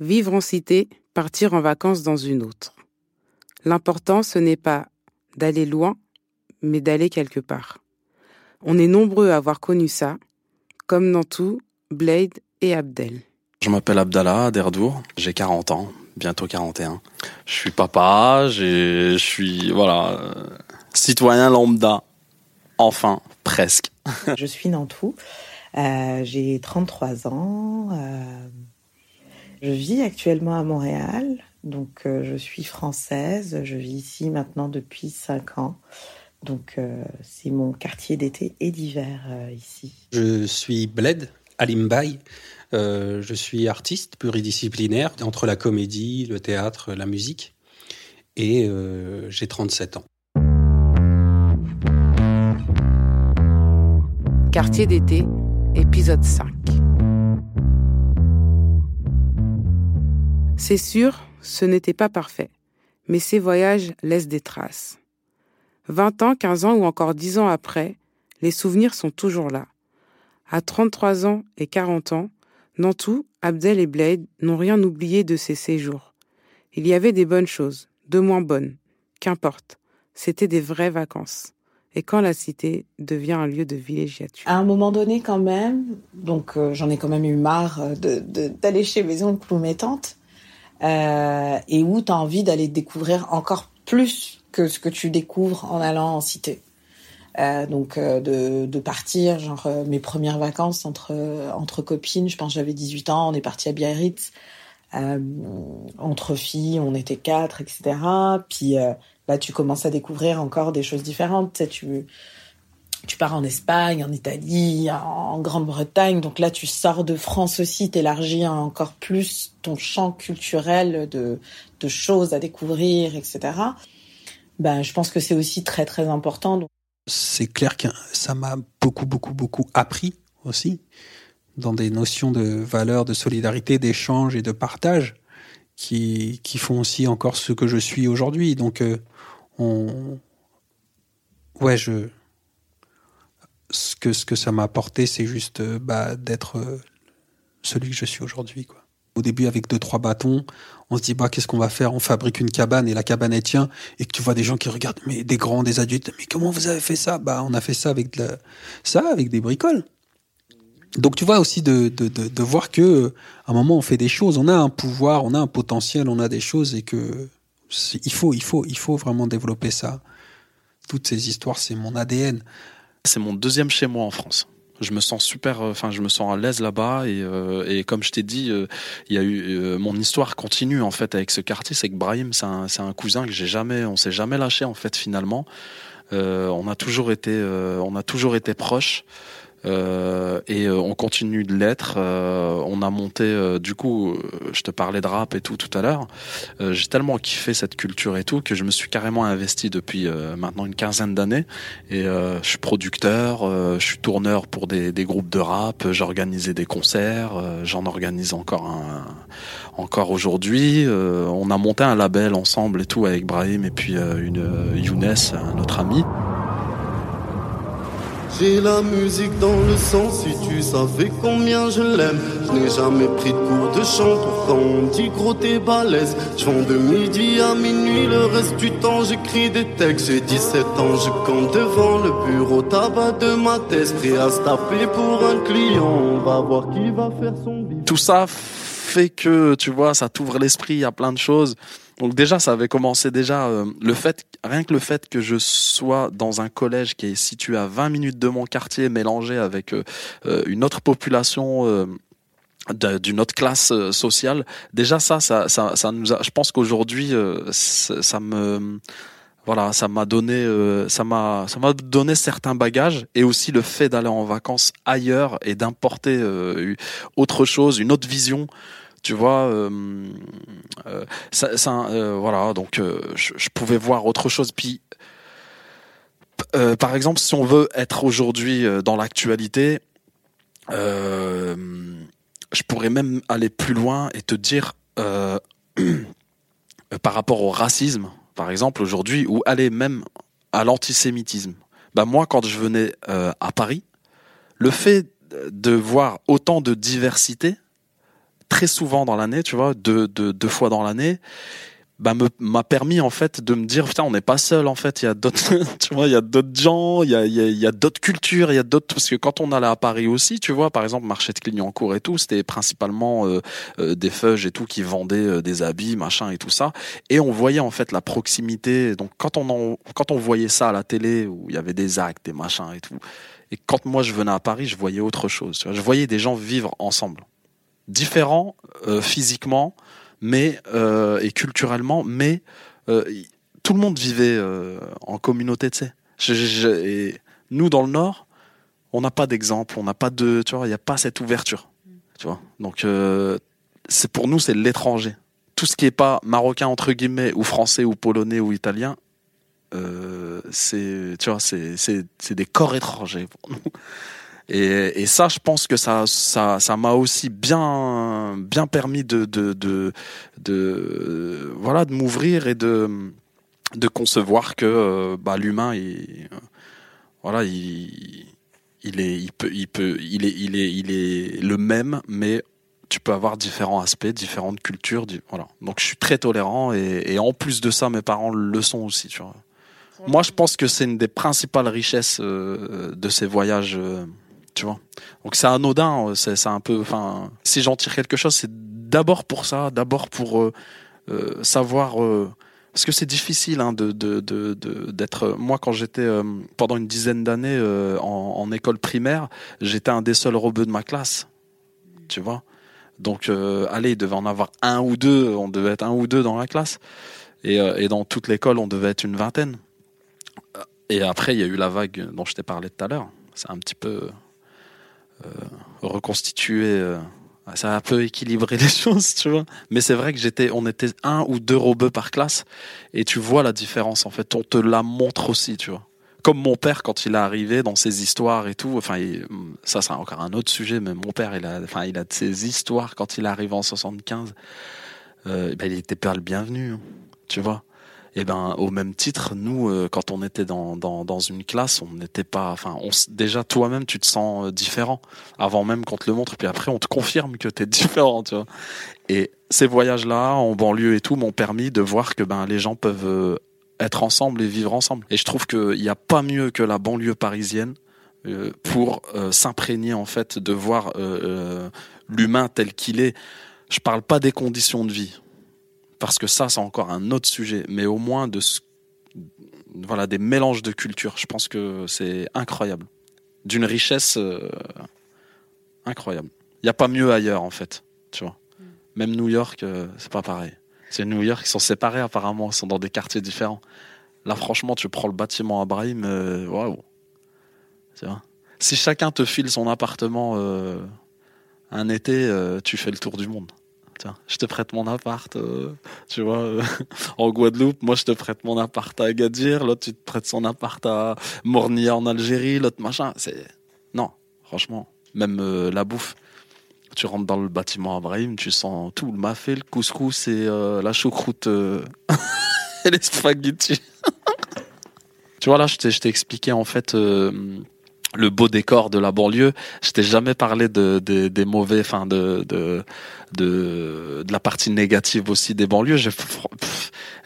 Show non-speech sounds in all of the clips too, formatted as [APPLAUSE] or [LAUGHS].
Vivre en cité, partir en vacances dans une autre. L'important, ce n'est pas d'aller loin, mais d'aller quelque part. On est nombreux à avoir connu ça, comme dans tout, Blade et Abdel. Je m'appelle Abdallah Derdour, j'ai 40 ans, bientôt 41. Je suis papa, je suis voilà euh, citoyen lambda, enfin presque. [LAUGHS] Je suis Nantou, euh, j'ai 33 ans, euh, je vis actuellement à Montréal, donc euh, je suis française, je vis ici maintenant depuis 5 ans, donc euh, c'est mon quartier d'été et d'hiver euh, ici. Je suis Bled Alimbaï. Euh, je suis artiste pluridisciplinaire entre la comédie, le théâtre, la musique. Et euh, j'ai 37 ans. Quartier d'été, épisode 5. C'est sûr, ce n'était pas parfait, mais ces voyages laissent des traces. 20 ans, 15 ans ou encore 10 ans après, les souvenirs sont toujours là. À 33 ans et 40 ans, Nantou, Abdel et Blade n'ont rien oublié de ces séjours. Il y avait des bonnes choses, de moins bonnes, qu'importe. C'était des vraies vacances. Et quand la cité devient un lieu de villégiature. À un moment donné quand même, donc euh, j'en ai quand même eu marre euh, de- de- d'aller chez mes oncles ou mes tantes, euh, et où tu as envie d'aller découvrir encore plus que ce que tu découvres en allant en cité. Euh, donc euh, de, de partir, genre euh, mes premières vacances entre euh, entre copines, je pense j'avais 18 ans, on est parti à Biarritz, euh, entre filles, on était quatre, etc. Puis euh, là, tu commences à découvrir encore des choses différentes. Tu sais, tu tu pars en Espagne, en Italie, en Grande-Bretagne. Donc là, tu sors de France aussi, t'élargis encore plus ton champ culturel de, choses à découvrir, etc. Ben, je pense que c'est aussi très, très important. C'est clair que ça m'a beaucoup, beaucoup, beaucoup appris aussi dans des notions de valeur, de solidarité, d'échange et de partage qui, qui font aussi encore ce que je suis aujourd'hui. Donc, euh, on. Ouais, je. Ce que, ce que ça m'a apporté, c'est juste euh, bah, d'être euh, celui que je suis aujourd'hui. quoi. Au début, avec deux, trois bâtons, on se dit, bah, qu'est-ce qu'on va faire? On fabrique une cabane et la cabane est tient. Et que tu vois des gens qui regardent, mais des grands, des adultes, mais comment vous avez fait ça? Bah, on a fait ça avec de ça, avec des bricoles. Donc tu vois aussi de, de, de, de voir que euh, à un moment on fait des choses, on a un pouvoir, on a un potentiel, on a des choses et que il faut, il faut, il faut vraiment développer ça. Toutes ces histoires, c'est mon ADN. C'est mon deuxième chez moi en France. Je me sens super, euh, enfin je me sens à l'aise là-bas et, euh, et comme je t'ai dit, euh, il y a eu euh, mon histoire continue en fait avec ce quartier. C'est que Brahim, c'est un, un cousin que j'ai jamais, on s'est jamais lâché en fait finalement. On a toujours été, on a toujours été proches. Euh, et euh, on continue de l'être. Euh, on a monté, euh, du coup, euh, je te parlais de rap et tout tout à l'heure. Euh, J'ai tellement kiffé cette culture et tout que je me suis carrément investi depuis maintenant une quinzaine d'années. Et je suis producteur, je suis tourneur pour des, des groupes de rap. J'ai organisé des concerts, j'en organise encore un, encore aujourd'hui. On a monté un label ensemble et tout avec Brahim et puis une Younes, un autre ami. J'ai la musique dans le sang, si tu savais combien je l'aime. Je n'ai jamais pris de cours de chant, pourtant on dit gros t'es balèze. Je de midi à minuit, le reste du temps j'écris des textes. J'ai 17 ans, je compte devant le bureau tabac de ma thèse. Prêt à se taper pour un client, on va voir qui va faire son bif. tout ça fait que tu vois ça t'ouvre l'esprit à plein de choses donc déjà ça avait commencé déjà euh, le fait rien que le fait que je sois dans un collège qui est situé à 20 minutes de mon quartier mélangé avec euh, euh, une autre population euh, d'une autre classe euh, sociale déjà ça ça ça, ça nous a je pense qu'aujourd'hui euh, ça me voilà, ça m'a donné, ça m'a, ça m'a donné certains bagages et aussi le fait d'aller en vacances ailleurs et d'importer autre chose, une autre vision. Tu vois, euh, ça, ça voilà, donc je, je, pouvais voir autre chose. Puis, par exemple, si on veut être aujourd'hui dans l'actualité, je pourrais même aller plus loin et te dire [CLEARS THROAT] par rapport au racisme par exemple, aujourd'hui, ou aller même à l'antisémitisme. Bah moi, quand je venais euh, à Paris, le fait de voir autant de diversité, très souvent dans l'année, tu vois, deux, deux, fois dans l'année, bah m'a permis en fait de me dire putain on n'est pas seul en fait il y a d'autres [LAUGHS] tu vois il y a d'autres gens il y a il y a, d'autres cultures il y a d'autres parce que quand on allait à Paris aussi tu vois par exemple marché de Clignancourt et tout c'était principalement euh, euh, des feuges et tout qui vendaient euh, des habits machin et tout ça. Et on voyait en fait la proximité. Donc quand on en, quand on voyait ça à la télé où il y avait des actes des machins et tout et quand moi je venais à Paris je voyais autre chose tu vois, je voyais des gens vivre ensemble différents physiquement mais euh, et culturellement, mais euh, tout le monde vivait euh, en communauté, tu sais. Nous dans le Nord, on n'a pas d'exemple, on n'a pas de, tu vois, il n'y a pas cette ouverture, tu vois. Donc c'est pour nous c'est l'étranger. Tout ce qui est pas marocain entre guillemets ou français ou polonais ou italien, euh, c'est c'est des corps étrangers pour nous. Et, ça, je pense que ça, ça, ça m'a aussi bien, bien permis de, de, de, voilà, de m'ouvrir et de, de concevoir que euh, bah, l'humain, il, voilà, il, il est, il peut, il peut, il est, il est, il est le même, mais tu peux avoir différents aspects, différentes cultures, voilà. Donc je suis très tolérant et, et en plus de ça, mes parents le sont aussi, tu vois. Moi, je pense que c'est une des principales richesses euh, de ces voyages. Tu vois. Donc c'est anodin, euh, c'est un peu, enfin, si j'en tire quelque chose, c'est d'abord pour ça, d'abord pour euh, euh, savoir, parce que c'est difficile hein, de d'être. Moi, quand j'étais pendant une dizaine d'années en, école primaire, j'étais un des seuls rebeux de ma classe, tu vois. Donc, allez, il devait en avoir un ou deux, on devait être un ou deux dans la classe, et, et dans toute l'école, on devait être une vingtaine. Et après, il y a eu la vague dont je t'ai parlé tout à l'heure. C'est un petit peu reconstituer euh, ça a un peu équilibré [LAUGHS] les choses, tu vois. Mais c'est vrai que j'étais, on était un ou deux robots par classe, et tu vois la différence. En fait, on te la montre aussi, tu vois. Comme mon père quand il est arrivé dans ses histoires et tout. Enfin, ça c'est encore un autre sujet, mais mon père, il a, enfin, il a de ses histoires quand il est arrivé en 75. Euh, ben, il était pas le bienvenu, hein, tu vois et eh ben au même titre, nous, euh, quand on était dans, dans, dans une classe, on n'était pas, enfin, déjà toi-même, tu te sens euh, différent avant même qu'on te le montre, puis après on te confirme que tu es [LAUGHS] différent, tu vois. Et ces voyages-là en banlieue et tout m'ont permis de voir que ben les gens peuvent euh, être ensemble et vivre ensemble. Et je trouve qu'il n'y a pas mieux que la banlieue parisienne pour s'imprégner en fait de voir l'humain tel qu'il est. Je parle pas des conditions de vie parce que ça, c'est encore un autre sujet, mais au moins voilà des mélanges de cultures. Je pense que c'est incroyable, d'une richesse euh, incroyable. Il n'y a pas mieux ailleurs en fait, tu vois. Même New York, euh, c'est pas pareil. C'est New York, ils sont séparés apparemment, ils sont dans des quartiers différents. Là, franchement, tu prends le bâtiment Abraham, euh, waouh. Si chacun te file son appartement un été, tu fais le tour du monde je te prête mon appart, euh, tu vois, euh, [LAUGHS] en Guadeloupe, moi je te prête mon appart à Agadir, l'autre tu te prêtes son appart à Mornia en Algérie, l'autre machin, c'est non, franchement, même euh, la bouffe. Tu rentres dans le bâtiment Abraham, tu sens tout le mafé, le couscous et la choucroute [LAUGHS] et les spaghettis. [LAUGHS] tu vois là, je t'ai expliqué en fait le beau décor de la banlieue. Je t'ai jamais parlé de, des mauvais, enfin de, de de, de la partie négative aussi des banlieues.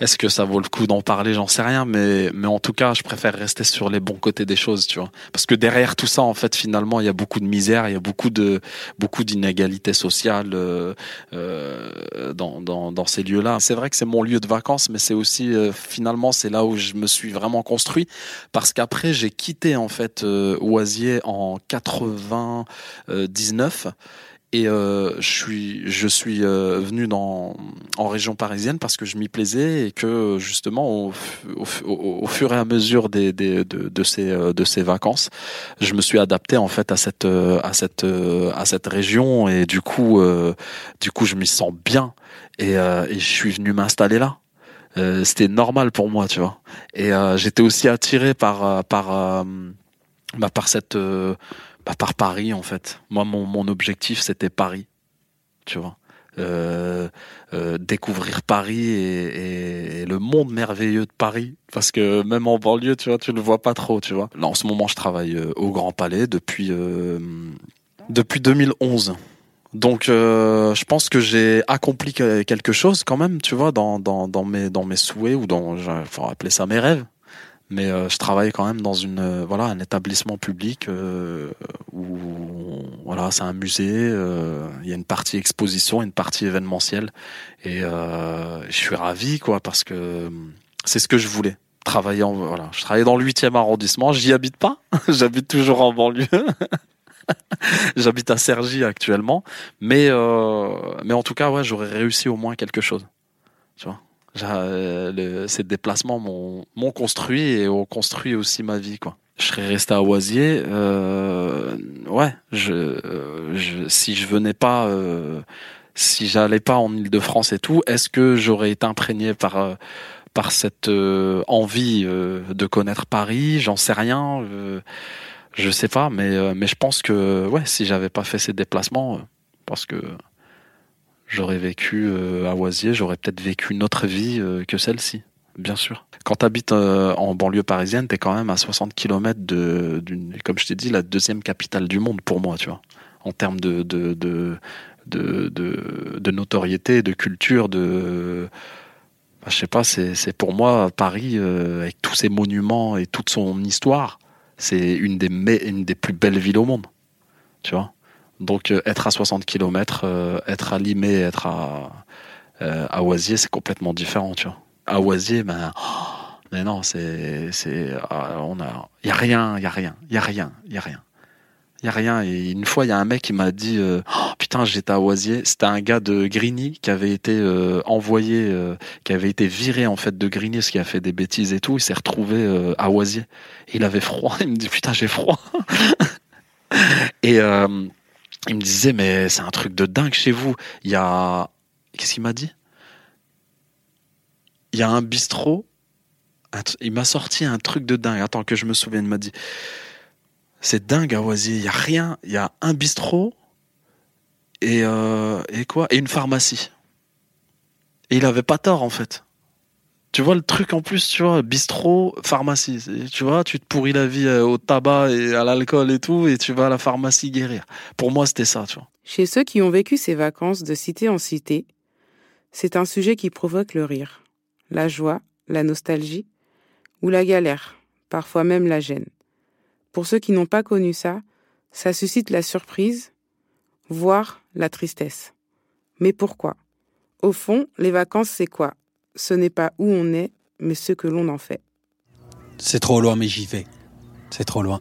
Est-ce que ça vaut le coup d'en parler? J'en sais rien, mais mais en tout cas, je préfère rester sur les bons côtés des choses, tu vois. Parce que derrière tout ça, en fait, finalement, il y a beaucoup de misère, il y a beaucoup de beaucoup d'inégalités sociales euh, euh, dans, dans dans ces lieux-là. C'est vrai que c'est mon lieu de vacances, mais c'est aussi euh, finalement c'est là où je me suis vraiment construit parce qu'après j'ai quitté en fait En 99 Et euh, je suis, je suis euh, venu dans, en région parisienne parce que je m'y plaisais et que justement au, fur et à mesure des, des de, de, ces euh, de ces vacances, je me suis adapté en fait à cette à cette à cette région et du coup du coup je m'y sens bien et, et je suis venu m'installer là. C'était normal pour moi, tu vois. Et j'étais aussi attiré par par bah, par cette bah, par Paris en fait. Moi, mon, mon objectif, c'était Paris, tu vois. Euh, euh, découvrir Paris et, et, le monde merveilleux de Paris parce que même en banlieue tu vois tu le vois pas trop tu vois là en ce moment je travaille euh, au Grand Palais depuis euh, depuis 2011 donc euh, je pense que j'ai accompli quelque chose quand même tu vois dans dans dans mes dans mes souhaits ou dans faut appeler ça mes rêves mais euh, je travaille quand même dans une euh, voilà un établissement public euh, où voilà c'est un musée il y a une partie exposition une partie événementielle. Et je suis ravi quoi parce que c'est ce que je voulais. Travailler en voilà je travaille dans le 8e arrondissement j'y habite pas [LAUGHS] j'habite toujours en banlieue. [LAUGHS] J'habite à Cergy actuellement. Mais mais en tout cas ouais j'aurais réussi au moins quelque chose tu vois le, ces déplacements m'ont construit et ont construit aussi ma vie, quoi. Je serais resté à Oisier, euh, ouais. Je, je, si je venais pas, euh, si j'allais pas en Île-de-France et tout, est-ce que j'aurais été imprégné par euh, par cette euh, envie euh, de connaître Paris? J'en sais rien. je sais pas, mais mais je pense que ouais, si j'avais pas fait ces déplacements, parce que j'aurais vécu euh, à Oisier, j'aurais peut-être vécu une autre vie euh, que celle-ci, bien sûr. Quand tu habites euh, en banlieue parisienne, tu es quand même à 60 km de, comme je t'ai dit, la deuxième capitale du monde pour moi, tu vois, en termes de, de, de, de, notoriété, de culture, de... Bah, je sais pas, c'est pour moi Paris, avec tous ses monuments et toute son histoire, c'est une des, une des plus belles villes au monde, tu vois. Donc euh, être à 60 km, euh, être à Limay, être à, euh, à Oisier, c'est complètement différent, tu vois. À Oisier, ben, mais non, c'est, c'est, on a, y a rien, y a rien, y a rien, y a rien. Y a rien. Et une fois, il y a un mec qui m'a dit, oh, putain, j'étais à Oisier. C'était un gars de Grigny qui avait été envoyé, qui avait été viré en fait de Grigny parce qu'il a fait des bêtises et tout. Il s'est retrouvé à Oisier. Il avait froid. [LAUGHS] Il me dit, putain, j'ai froid. [LAUGHS] et il me disait, mais c'est un truc de dingue chez vous. Il y a. Qu'est-ce qu'il m'a dit? Il y a un bistrot. Il m'a sorti un truc de dingue. Attends que je me souvienne. Il m'a dit C'est dingue à Oisier. Il y a rien. Il y a un bistrot. Et, euh, et quoi? Et une pharmacie. Et il avait pas tort, en fait tu vois le truc en plus, tu vois, bistrot, pharmacie, tu vois, tu te pourris la vie euh, au tabac et à l'alcool et tout, et tu vas à la pharmacie guérir. Pour moi, c'était ça, tu vois. Chez ceux qui ont vécu ces vacances de cité en cité, c'est un sujet qui provoque le rire, la joie, la nostalgie, ou la galère, parfois même la gêne. Pour ceux qui n'ont pas connu ça, ça suscite la surprise, voire la tristesse. Mais pourquoi? Au fond, les vacances, c'est quoi? Ce n'est pas où on est, mais ce que l'on en fait. C'est trop loin, mais j'y vais. C'est trop loin.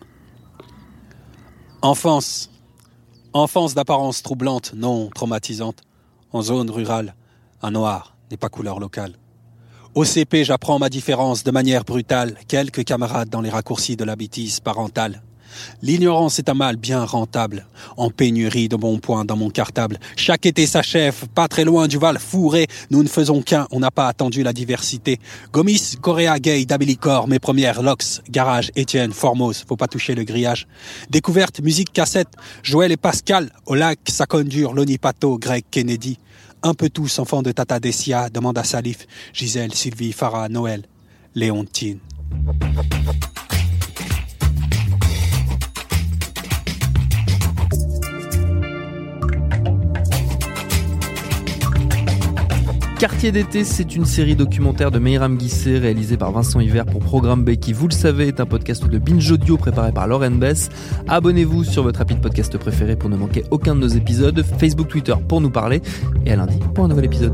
Enfance. Enfance d'apparence troublante, non traumatisante. En zone rurale, un noir n'est pas couleur locale. Au CP, j'apprends ma différence de manière brutale. Quelques camarades dans les raccourcis de la bêtise parentale. L'ignorance est un mal bien rentable, en pénurie de bons points dans mon cartable. Chaque été s'achève, pas très loin du Val fourré. Nous ne faisons qu'un, on n'a pas attendu la diversité. Gomis, Coréa, Gay, Dabilicor, mes premières locks. Garage, Étienne, Formose, faut pas toucher le grillage. Découverte, musique cassette, Joël et Pascal, au lac, Sacondure, Lonipato, Greg, Kennedy. Un peu tous, enfants de Tata Dessia, demande à Salif, Gisèle, Sylvie, Farah, Noël, Léontine. Quartier d'été, c'est une série documentaire de Meiram Guissé réalisée par Vincent Hiver pour Programme B qui, vous le savez, est un podcast de binge audio préparé par Lauren Bess. Abonnez-vous sur votre appli de podcast préféré pour ne manquer aucun de nos épisodes, Facebook, Twitter pour nous parler et à lundi pour un nouvel épisode.